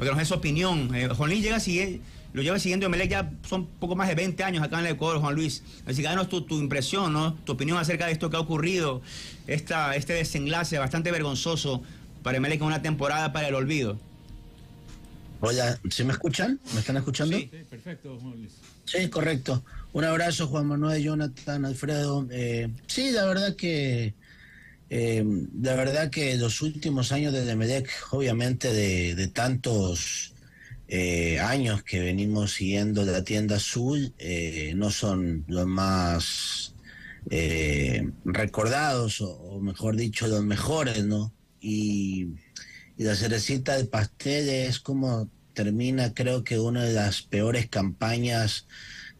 porque nos es su opinión. Eh, Juan Luis llega sigue, lo lleva siguiendo Emelec ya son poco más de 20 años acá en el Ecuador, Juan Luis. Así que danos tu, tu impresión, ¿no? Tu opinión acerca de esto que ha ocurrido, esta, este desenlace bastante vergonzoso para Emelec en una temporada para el olvido. Hola, ¿se me escuchan? ¿Me están escuchando? Sí, perfecto, Juan Luis. Sí, correcto. Un abrazo, Juan Manuel, Jonathan, Alfredo. Eh, sí, la verdad que eh, la verdad que los últimos años de Demedec, obviamente de, tantos eh, años que venimos siguiendo la tienda azul, eh, no son los más recordados, o, mejor dicho, los mejores, ¿no? Y, y la cerecita de pastel es como termina, creo que una de las peores campañas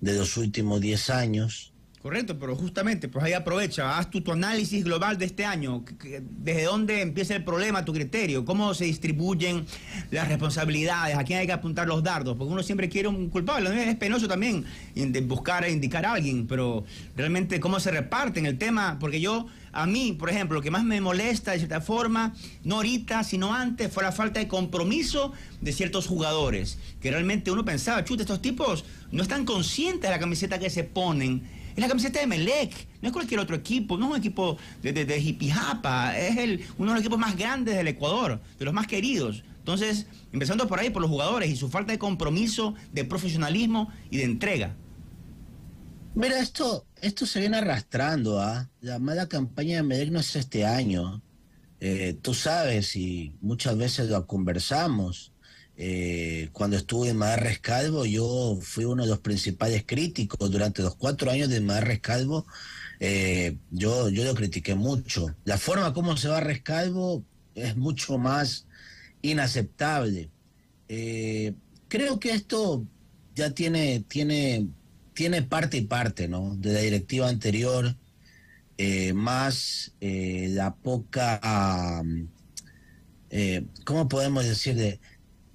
de los últimos 10 años. Correcto, pero justamente, pues ahí aprovecha, haz tu, análisis global de este año, desde dónde empieza el problema, tu criterio, cómo se distribuyen las responsabilidades, a quién hay que apuntar los dardos, porque uno siempre quiere un culpable, es penoso también buscar e indicar a alguien, pero realmente cómo se reparten el tema, porque yo, a mí, por ejemplo, lo que más me molesta de cierta forma, no ahorita, sino antes, fue la falta de compromiso de ciertos jugadores, que realmente uno pensaba, chuta, estos tipos no están conscientes de la camiseta que se ponen es la camiseta de Melec, no es cualquier otro equipo, no es un equipo de, de, es el, uno de los equipos más grandes del Ecuador, de los más queridos. Entonces, empezando por ahí, por los jugadores y su falta de compromiso, de profesionalismo y de entrega. Mira, esto, esto se viene arrastrando, ¿ah? La mala campaña de Melec no es este año. Eh, tú sabes, y muchas veces lo conversamos, eh, cuando estuve en Madarres Calvo, yo fui uno de los principales críticos durante los cuatro años de Madarres Calvo. Eh, yo, yo lo critiqué mucho. La forma como se va Rescalvo es mucho más inaceptable. Eh, creo que esto ya tiene, tiene, tiene parte y parte, ¿no? De la directiva anterior, más la poca, ¿cómo podemos decir? De,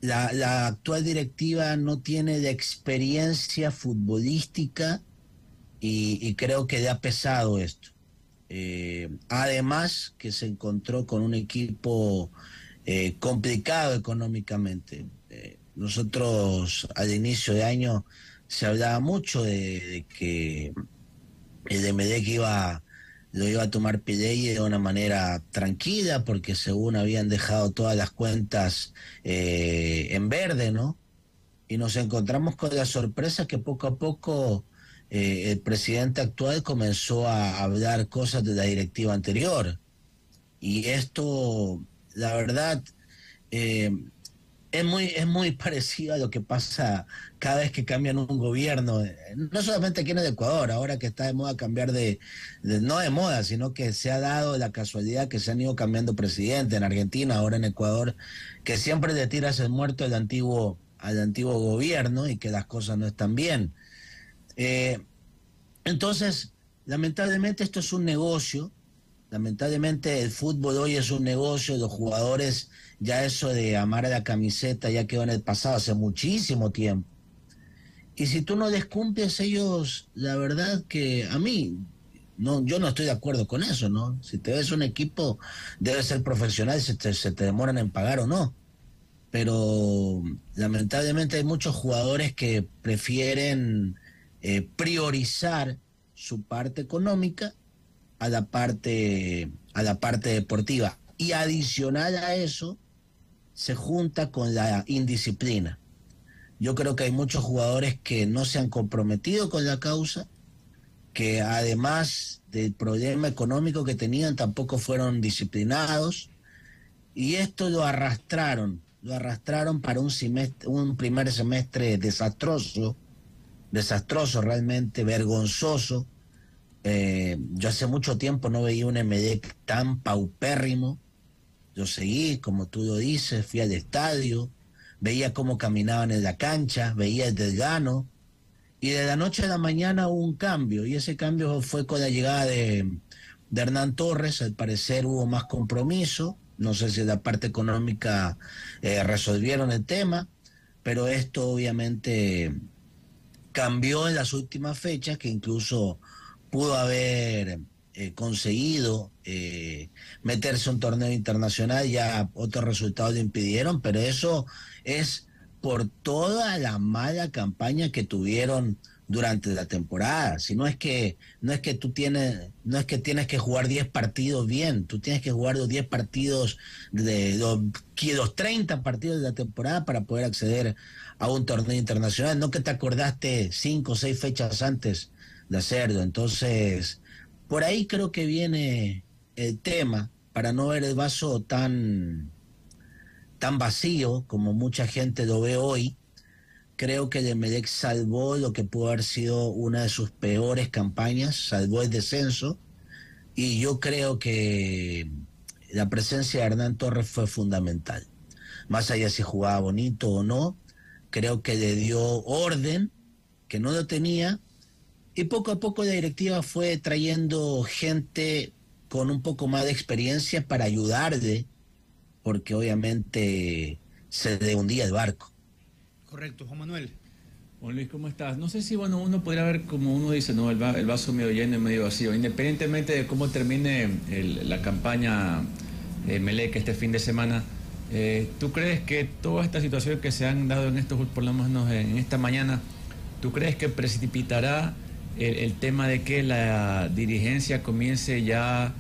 la, actual directiva no tiene de experiencia futbolística y, creo que le ha pesado esto. Eh, además que se encontró con un equipo eh, complicado económicamente. Eh, nosotros al inicio de año se hablaba mucho de, que el MDEC iba lo iba a tomar Pidey de una manera tranquila, porque según habían dejado todas las cuentas eh, en verde, ¿no? Y nos encontramos con la sorpresa que poco a poco eh, el presidente actual comenzó a hablar cosas de la directiva anterior. Y esto, la verdad, eh, es muy, es muy parecido a lo que pasa cada vez que cambian un gobierno, no solamente aquí en el Ecuador, ahora que está de moda cambiar de, no de moda, sino que se ha dado la casualidad que se han ido cambiando presidente en Argentina, ahora en Ecuador, que siempre le tiras el muerto al antiguo, al antiguo gobierno y que las cosas no están bien. Eh, entonces, lamentablemente esto es un negocio, lamentablemente el fútbol hoy es un negocio, los jugadores ya eso de amar a la camiseta ya quedó en el pasado hace muchísimo tiempo. Y si tú no les cumples ellos, la verdad que a mí, no, yo no estoy de acuerdo con eso, ¿no? Si te ves un equipo, debe ser profesional, se te, se te demoran en pagar o no. Pero lamentablemente hay muchos jugadores que prefieren eh, priorizar su parte económica a la parte, a la parte deportiva. Y adicional a eso, se junta con la indisciplina. Yo creo que hay muchos jugadores que no se han comprometido con la causa, que además del problema económico que tenían tampoco fueron disciplinados y esto lo arrastraron, lo arrastraron para un un primer semestre desastroso, desastroso realmente, vergonzoso. Eh, yo hace mucho tiempo no veía un MD tan paupérrimo. Yo seguí, como tú lo dices, fui al estadio, veía cómo caminaban en la cancha, veía el desgano, y de la noche a la mañana hubo un cambio, y ese cambio fue con la llegada de, Hernán Torres, al parecer hubo más compromiso, no sé si la parte económica eh, resolvieron el tema, pero esto obviamente cambió en las últimas fechas, que incluso pudo haber eh, conseguido eh, meterse a un torneo internacional, ya otros resultados le impidieron, pero eso es por toda la mala campaña que tuvieron durante la temporada. Si no es que no es que tú tienes no es que tienes que jugar 10 partidos bien, tú tienes que jugar los 10 partidos de los, los 30 partidos de la temporada para poder acceder a un torneo internacional, no que te acordaste 5 o 6 fechas antes de hacerlo. Entonces, por ahí creo que viene el tema para no ver el vaso tan tan vacío como mucha gente lo ve hoy Creo que Demelec salvó lo que pudo haber sido una de sus peores campañas, salvó el descenso. Y yo creo que la presencia de Hernán Torres fue fundamental. Más allá si jugaba bonito o no, creo que le dio orden, que no lo tenía. Y poco a poco la directiva fue trayendo gente con un poco más de experiencia para ayudarle, porque obviamente se le hundía el barco. Correcto, Juan Manuel. Juan Luis, ¿cómo estás? No sé si bueno, uno podría ver como uno dice, ¿no? El, vaso medio lleno y medio vacío. Independientemente de cómo termine la campaña eh, Melec este fin de semana, eh, ¿tú crees que todas estas situaciones que se han dado en estos, por lo menos en esta mañana, ¿tú crees que precipitará el, tema de que la dirigencia comience ya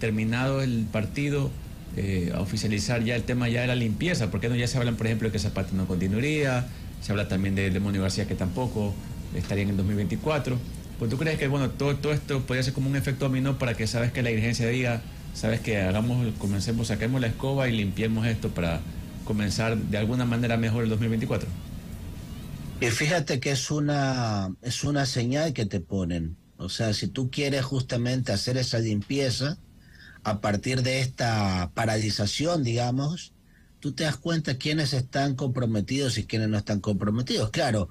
terminado el partido eh, a oficializar ya el tema ya de la limpieza? Porque no, ya se hablan, por ejemplo, de que Zapata no continuaría, se habla también de Demonio García que tampoco estaría en el 2024. Pues tú crees que bueno, todo, todo esto podría ser como un efecto dominó para que sabes que la dirigencia diga, sabes que hagamos, comencemos, saquemos la escoba y limpiemos esto para comenzar de alguna manera mejor el 2024? Y fíjate que es una, es una señal que te ponen. O sea, si tú quieres justamente hacer esa limpieza, a partir de esta paralización, digamos, tú te das cuenta quiénes están comprometidos y quiénes no están comprometidos. Claro,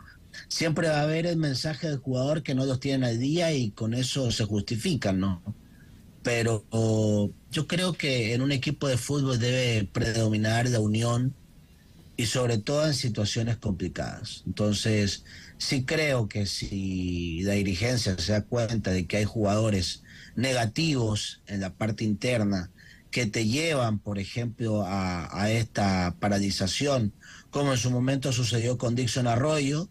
siempre va a haber el mensaje del jugador que no los tienen al día y con eso se justifican, ¿no? Pero yo creo que en un equipo de fútbol debe predominar la unión y sobre todo en situaciones complicadas. Entonces, sí creo que si la dirigencia se da cuenta de que hay jugadores negativos en la parte interna que te llevan, por ejemplo, a, esta paralización, como en su momento sucedió con Dixon Arroyo,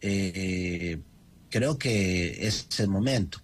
eh, creo que es el momento.